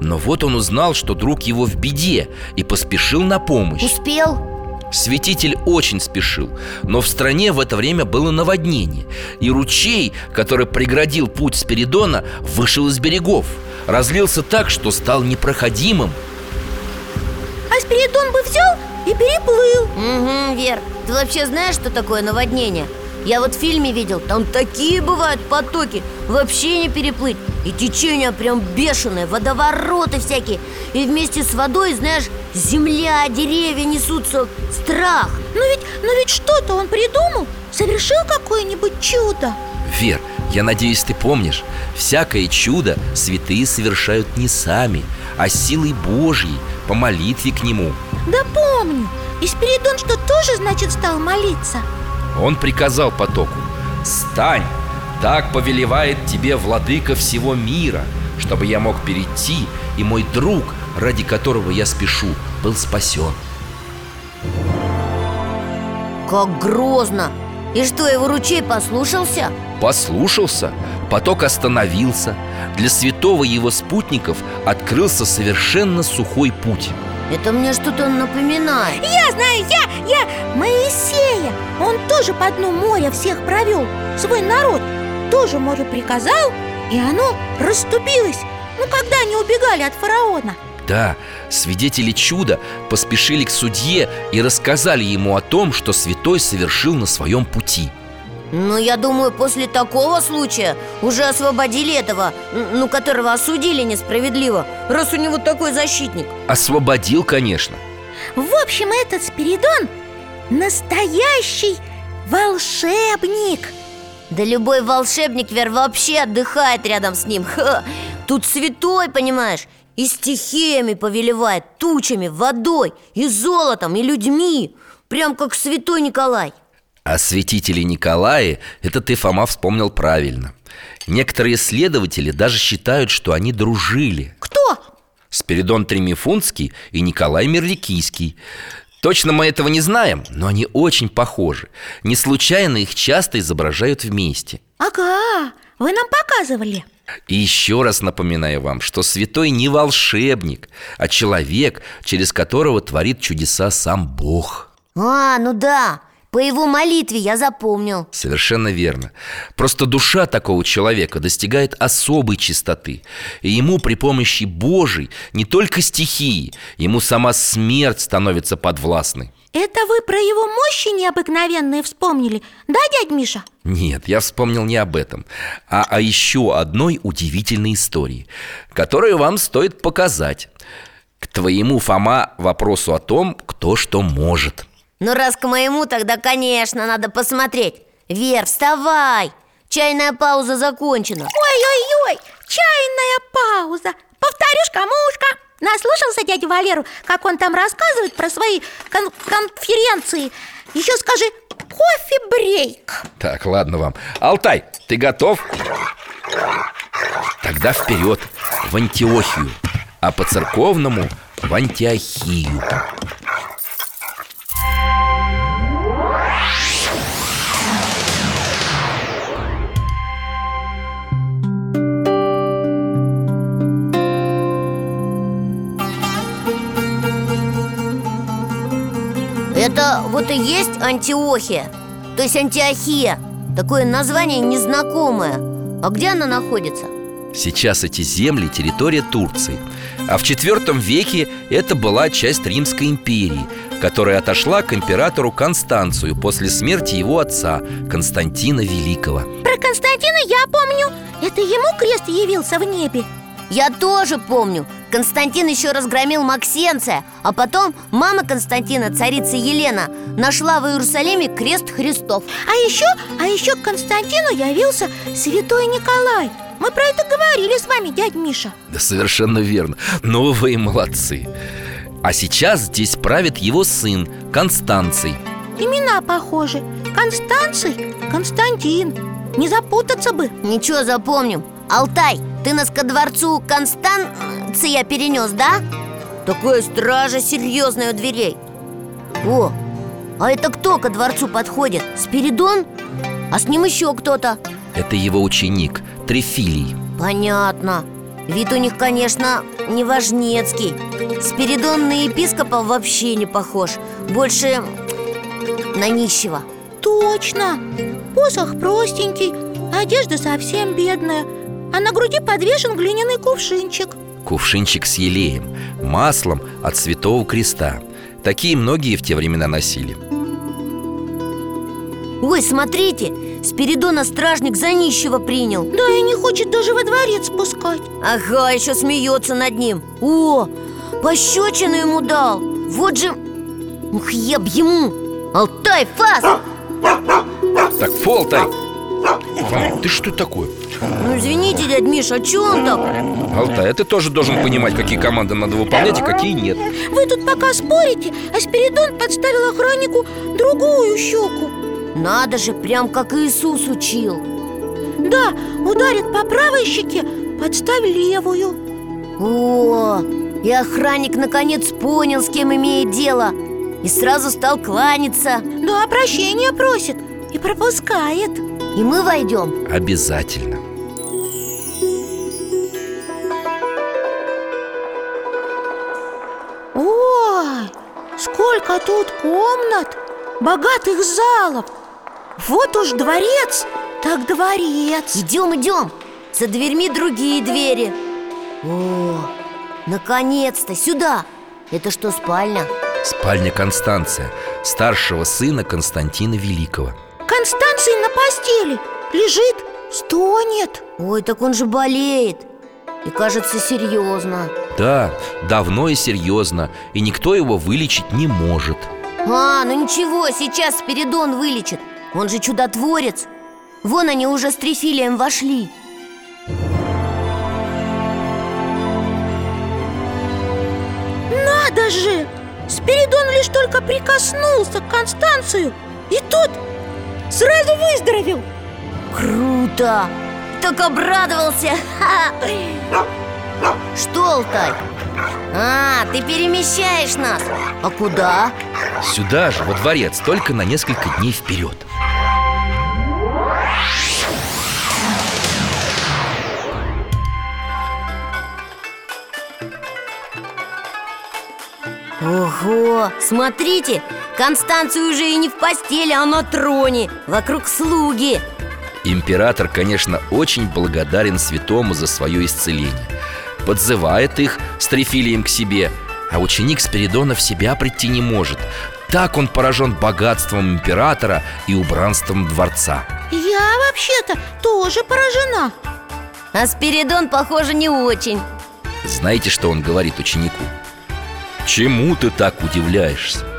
Но вот он узнал, что друг его в беде И поспешил на помощь. Успел? Святитель очень спешил, но в стране в это время было наводнение И ручей, который преградил путь Спиридона, вышел из берегов. Разлился так, что стал непроходимым. А Спиридон бы взял и переплыл. Угу, Вер, ты вообще знаешь, что такое наводнение? Я вот в фильме видел, там такие бывают потоки. Вообще не переплыть. И течение прям бешеное, водовороты всякие. И вместе с водой, знаешь, земля, деревья несутся. Страх. Но ведь, но ведь что-то он придумал Совершил какое-нибудь чудо. Вер, я надеюсь, ты помнишь. Всякое чудо святые совершают не сами А силой Божьей, по молитве к Нему. Да помню. И Спиридон что, тоже, значит, стал молиться? Он приказал потоку «Стань! Так повелевает тебе владыка всего мира Чтобы я мог перейти, и мой друг, ради которого я спешу, был спасен» Как грозно И что, его ручей послушался? Послушался, Поток остановился Для святого его спутников открылся совершенно сухой путь Это мне что-то напоминает. Я знаю, я, я Моисея. Он тоже по дну моря всех провел. Свой народ тоже море приказал И оно расступилось. Ну, когда они убегали от фараона? Да, свидетели чуда поспешили к судье и рассказали ему о том, что святой совершил на своем пути Ну, я думаю, после такого случая уже освободили этого, ну, которого осудили несправедливо Раз у него такой защитник. Освободил, конечно. В общем, этот Спиридон настоящий волшебник. Да любой волшебник, Вер, вообще отдыхает рядом с ним. Ха! Тут святой, понимаешь, и стихиями повелевает Тучами, водой, и золотом, и людьми. Прям как святой Николай О святителе Николае это ты, Фома, вспомнил правильно. Некоторые исследователи даже считают, что они дружили. Кто? Спиридон Тремифунский и Николай Мерликийский. Точно мы этого не знаем, но они очень похожи. Не случайно их часто изображают вместе. Ага, вы нам показывали. И еще раз напоминаю вам, что святой не волшебник, а человек, через которого творит чудеса сам Бог. А, ну да, по его молитве я запомнил. Совершенно верно. Просто душа такого человека достигает особой чистоты. И ему при помощи Божьей не только стихии Ему сама смерть становится подвластной. Это вы про его мощи необыкновенные вспомнили? Да, дядь Миша? Нет, я вспомнил не об этом А о еще одной удивительной истории Которую вам стоит показать. К твоему, Фома, вопросу о том, кто что может Ну раз к моему, тогда, конечно, надо посмотреть. Вер, вставай! Чайная пауза закончена. Ой-ой-ой, чайная пауза! Повторюшка, мушка Наслушался дядю Валеру, как он там рассказывает про свои кон- конференции? Еще скажи кофе-брейк. Так, ладно вам. Алтай, ты готов? Тогда вперед, в Антиохию А по-церковному в Антиохию Это вот и есть Антиохия. То есть Антиохия. Такое название незнакомое. А где она находится? Сейчас эти земли – территория Турции. А в IV веке это была часть Римской империи Которая отошла к императору Констанцию После смерти его отца Константина Великого. Про Константина я помню. Это ему крест явился в небе? Я тоже помню Константин еще разгромил Максенция А потом мама Константина, царица Елена Нашла в Иерусалиме крест Христов. А еще, а еще к Константину явился святой Николай. Мы про это говорили с вами, дядь Миша. Да совершенно верно. Ну вы и молодцы. А сейчас здесь правит его сын Констанций. Имена похожи. Констанций, Константин. Не запутаться бы. Ничего, запомним. Алтай, ты нас ко дворцу Констанция перенес, да? Такая стража серьезная у дверей. О, а это кто ко дворцу подходит? Спиридон? А с ним еще кто-то? Это его ученик Трефилий. Понятно. Вид у них, конечно, не важнецкий. Спиридон на епископа вообще не похож. Больше на нищего. Точно. Посох простенький, одежда совсем бедная А на груди подвешен глиняный кувшинчик Кувшинчик с елеем Маслом от Святого Креста. Такие многие в те времена носили. Ой, смотрите, Спиридона стражник за нищего принял. Да и не хочет даже во дворец спускать Ага, еще смеется над ним. О, пощечину ему дал. Вот же... Ух, я б ему Алтай, фас! Так, Фолтай! Фома, ты что такое? Ну, извините, дядь Миша, а че он так? Алтай, а ты тоже должен понимать, какие команды надо выполнять, а какие нет. Вы тут пока спорите, а Спиридон подставил охраннику другую щеку Надо же, прям как Иисус учил. Да, ударит по правой щеке, подставь левую. О, и охранник наконец понял, с кем имеет дело И сразу стал кланяться. Да, прощения просит и пропускает и мы войдем? Обязательно. Ой, сколько тут комнат, богатых залов. Вот уж дворец, так дворец. Идем, идем, за дверьми другие двери. О, наконец-то, сюда. Это что, спальня? Спальня Констанция, старшего сына Константина Великого – Констанций на постели. Лежит, стонет Ой, так он же болеет. И кажется, серьезно. Да, давно и серьезно. И никто его вылечить не может. А, ну ничего, сейчас Спиридон вылечит. Он же чудотворец. Вон они уже с Трифилием вошли. Надо же! Спиридон лишь только прикоснулся к Констанцию И тот сразу выздоровел Круто! Так обрадовался! Что, Алтай? А, ты перемещаешь нас А куда? Сюда же, во дворец, только на несколько дней вперед Ого, смотрите, Констанция уже и не в постели, а на троне Вокруг слуги. Император, конечно, очень благодарен святому за свое исцеление. Подзывает их с Трифилием к себе А ученик Спиридона в себя прийти не может. Так он поражен богатством императора и убранством дворца. Я вообще-то тоже поражена. А Спиридон, похоже, не очень. Знаете, что он говорит ученику? Чему ты так удивляешься?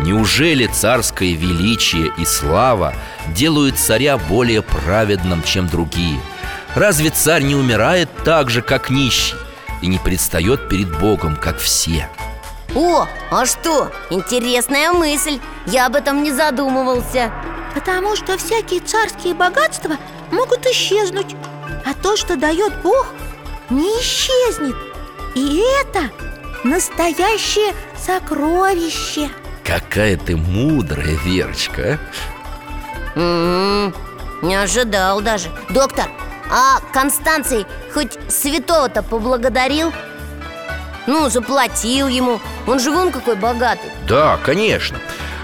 Неужели царское величие и слава делают царя более праведным, чем другие? Разве царь не умирает так же, как нищий И не предстает перед Богом, как все? О, а что? Интересная мысль Я об этом не задумывался Потому что всякие царские богатства могут исчезнуть А то, что дает Бог, не исчезнет И это настоящее сокровище Какая ты мудрая, Верочка, а? М-м, Не ожидал даже. Доктор, а Констанций хоть святого-то поблагодарил? Ну, заплатил ему. Он же вон какой богатый. Да, конечно.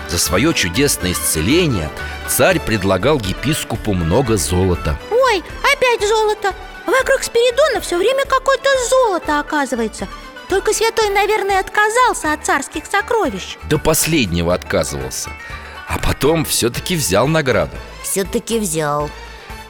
За свое чудесное исцеление царь предлагал епископу много золота. Ой, опять золото. Вокруг Спиридона все время какое-то золото оказывается Только святой, наверное, отказался от царских сокровищ. До последнего отказывался. А потом все-таки взял награду. Все-таки взял.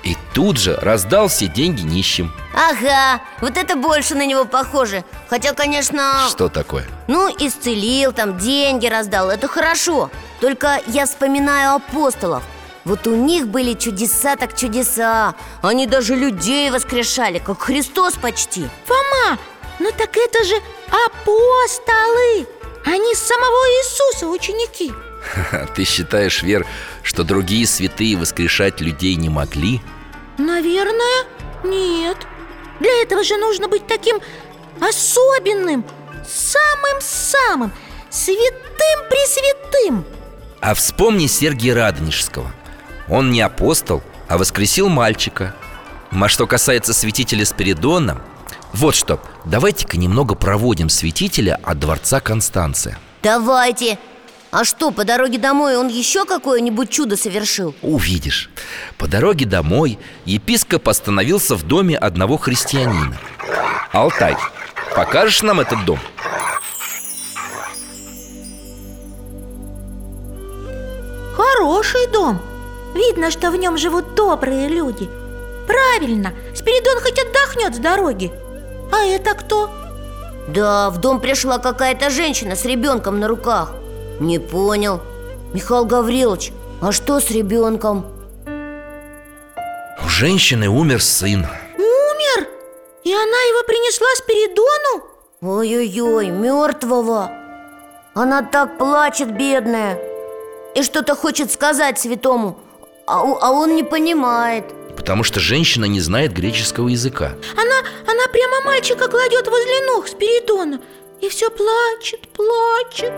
И тут же раздал все деньги нищим. Ага, вот это больше на него похоже. Хотя, конечно... Что такое? Ну, исцелил, там деньги раздал, это хорошо. Только я вспоминаю апостолов. Вот у них были чудеса так чудеса. Они даже людей воскрешали, как Христос почти. Фома, ну так это же апостолы! Они самого Иисуса ученики! Ты считаешь, Вер, что другие святые воскрешать людей не могли? Наверное, нет. Для этого же нужно быть таким особенным Самым-самым Святым-пресвятым. А вспомни Сергия Радонежского. Он не апостол, а воскресил мальчика. А что касается святителя Спиридона Вот что, давайте-ка немного проводим святителя от дворца Констанция. Давайте. А что, по дороге домой он еще какое-нибудь чудо совершил? Увидишь. По дороге домой епископ остановился в доме одного христианина. Алтай, покажешь нам этот дом? Хороший дом. Видно, что в нем живут добрые люди. Правильно, Спиридон хоть отдохнет с дороги А это кто? Да, в дом пришла какая-то женщина с ребенком на руках Не понял Михаил Гаврилович, а что с ребенком? У женщины умер сын Умер? И она его принесла Спиридону? Ой-ой-ой, мертвого Она так плачет, бедная И что-то хочет сказать святому а, а он не понимает Потому что женщина не знает греческого языка. Она, она прямо мальчика кладет возле ног Спиридона И все плачет, плачет.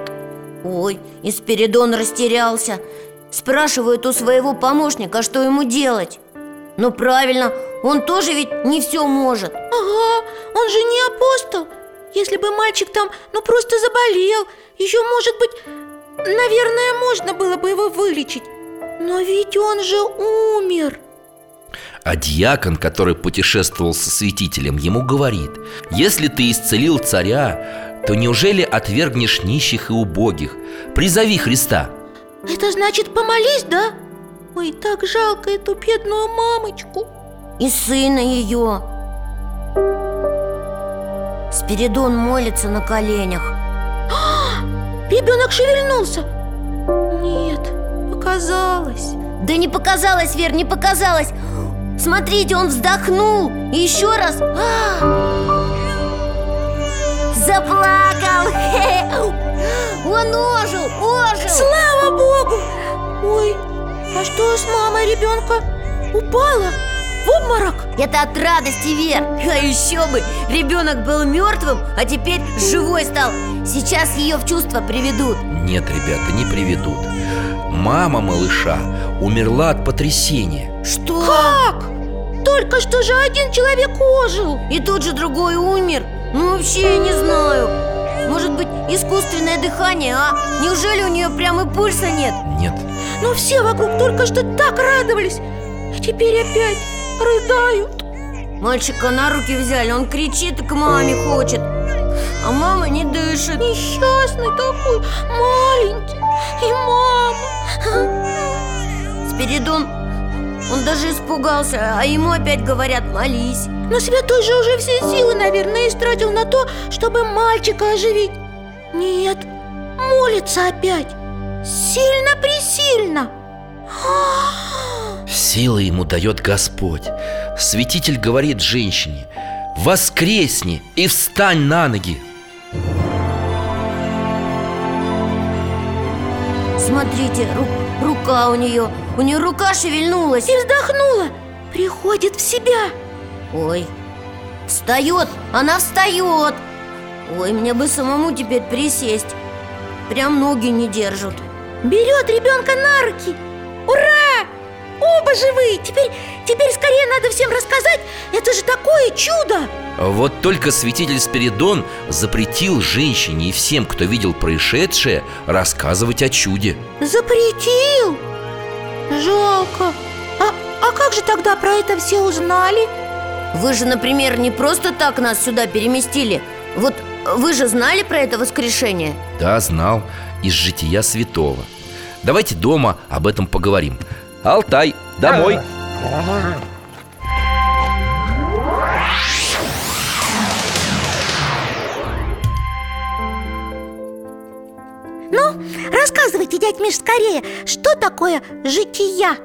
Ой, и Спиридон растерялся. Спрашивает у своего помощника, что ему делать. Ну правильно, он тоже ведь не все может. Ага, он же не апостол. Если бы мальчик там, ну просто заболел Еще, может быть, наверное, можно было бы его вылечить. Но ведь он же умер А дьякон, который путешествовал со святителем, ему говорит Если ты исцелил царя, то неужели отвергнешь нищих и убогих? Призови Христа Это значит помолись, да? Ой, так жалко эту бедную мамочку И сына ее. Спиридон молится на коленях. Ребенок шевельнулся. Нет, показалось. Да не показалось, Вер, не показалось Смотрите, он вздохнул И еще раз А! Заплакал Он ожил, ожил Слава Богу! Ой, а что с мамой ребенка? Упала? В обморок? Это от радости, Вер А еще бы, ребенок был мертвым, а теперь живой стал Сейчас ее в чувство приведут Нет, ребята, не приведут Мама малыша умерла от потрясения Что? Как? Только что же один человек ожил И тут же другой умер Ну вообще я не знаю Может быть искусственное дыхание, а? Неужели у нее прямо и пульса нет? Нет, Но все вокруг только что так радовались А теперь опять рыдают. Мальчика на руки взяли, он кричит и к маме хочет. А мама не дышит. Несчастный такой, маленький. И мама Спиридон, он даже испугался, а ему опять говорят молись. Но святой же уже все силы, наверное, истратил на то, чтобы мальчика оживить. Нет, молится опять. Сильно-пресильно. А, силы ему дает Господь. Святитель говорит женщине Воскресни и встань на ноги! Смотрите, ру- рука у нее, у нее рука шевельнулась. И вздохнула. Приходит в себя. Ой, встает, она встает Ой, мне бы самому теперь присесть. Прям ноги не держат. Берет ребенка на руки. Ура! Оба живые! Теперь, теперь скорее надо всем рассказать! Это же такое чудо! Вот только святитель Спиридон запретил женщине и всем, кто видел происшедшее, рассказывать о чуде. Запретил? Жалко! А, а как же тогда про это все узнали? Вы же, например, не просто так нас сюда переместили. Вот вы же знали про это воскрешение? Да, знал, из жития святого. Давайте дома об этом поговорим Алтай, домой Ну, рассказывайте, дядь Миш, скорее Что такое жития?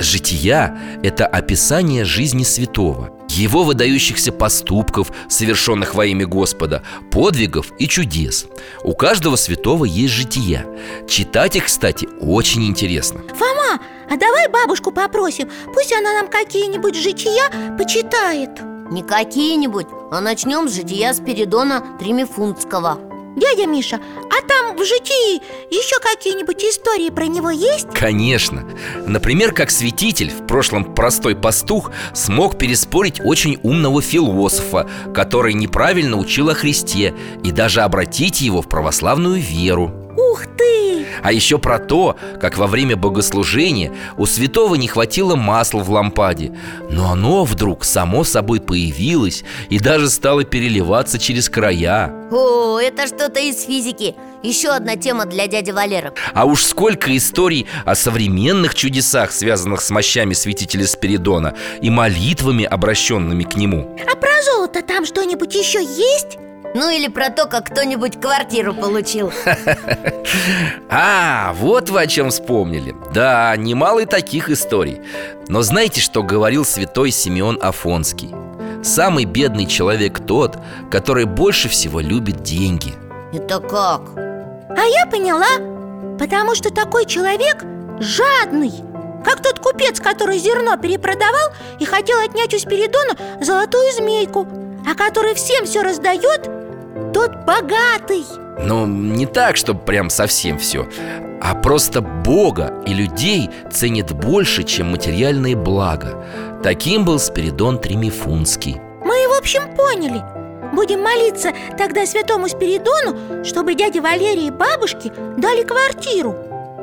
Жития – это описание жизни святого Его выдающихся поступков, совершенных во имя Господа Подвигов и чудес. У каждого святого есть жития Читать их, кстати, очень интересно. Фома, а давай бабушку попросим Пусть она нам какие-нибудь жития почитает. Не какие-нибудь, а начнем с жития Спиридона Тримифунтского Дядя Миша, а там в житии еще какие-нибудь истории про него есть? Конечно Например, как святитель, в прошлом простой пастух Смог переспорить очень умного философа Который неправильно учил о Христе И даже обратить его в православную веру Ух ты! А еще про то, как во время богослужения у святого не хватило масла в лампаде. Но оно вдруг само собой появилось и даже стало переливаться через края. О, это что-то из физики. Еще одна тема для дяди Валеры. А уж сколько историй о современных чудесах, связанных с мощами святителя Спиридона И молитвами, обращенными к нему. А про золото там что-нибудь еще есть? Ну или про то, как кто-нибудь квартиру получил. А, вот вы о чем вспомнили. Да, немало и таких историй. Но знаете, что говорил святой Симеон Афонский? Самый бедный человек тот, который больше всего любит деньги Это как? А я поняла Потому что такой человек жадный Как тот купец, который зерно перепродавал И хотел отнять у Спиридона золотую змейку А который всем все раздает Тот богатый. Ну, не так, чтобы прям совсем все А просто Бога и людей ценит больше, чем материальные блага. Таким был Спиридон Тримифунский. Мы, в общем, поняли. Будем молиться тогда святому Спиридону, чтобы дяде Валерии и бабушке дали квартиру.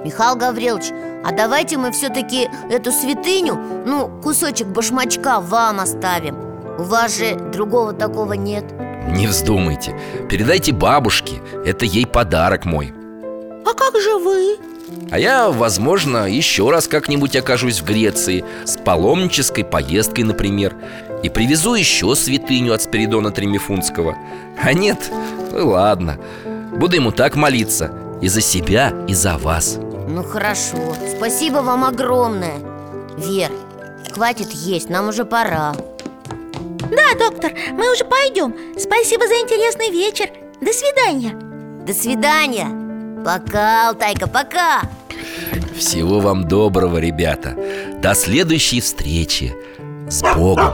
Михаил Гаврилович, а давайте мы все-таки эту святыню, ну, кусочек башмачка вам оставим У вас же другого такого нет. Не вздумайте. Передайте бабушке. Это ей подарок мой. А как же вы? А я, возможно, еще раз как-нибудь окажусь в Греции С паломнической поездкой, например И привезу еще святыню от Спиридона Тремифунского А нет, ну ладно. Буду ему так молиться. И за себя, и за вас. Ну хорошо, спасибо вам огромное. Вер, хватит есть, нам уже пора Да, доктор, мы уже пойдем. Спасибо за интересный вечер. До свидания. До свидания. Пока, Алтайка, пока. Всего вам доброго, ребята. До следующей встречи. С Богом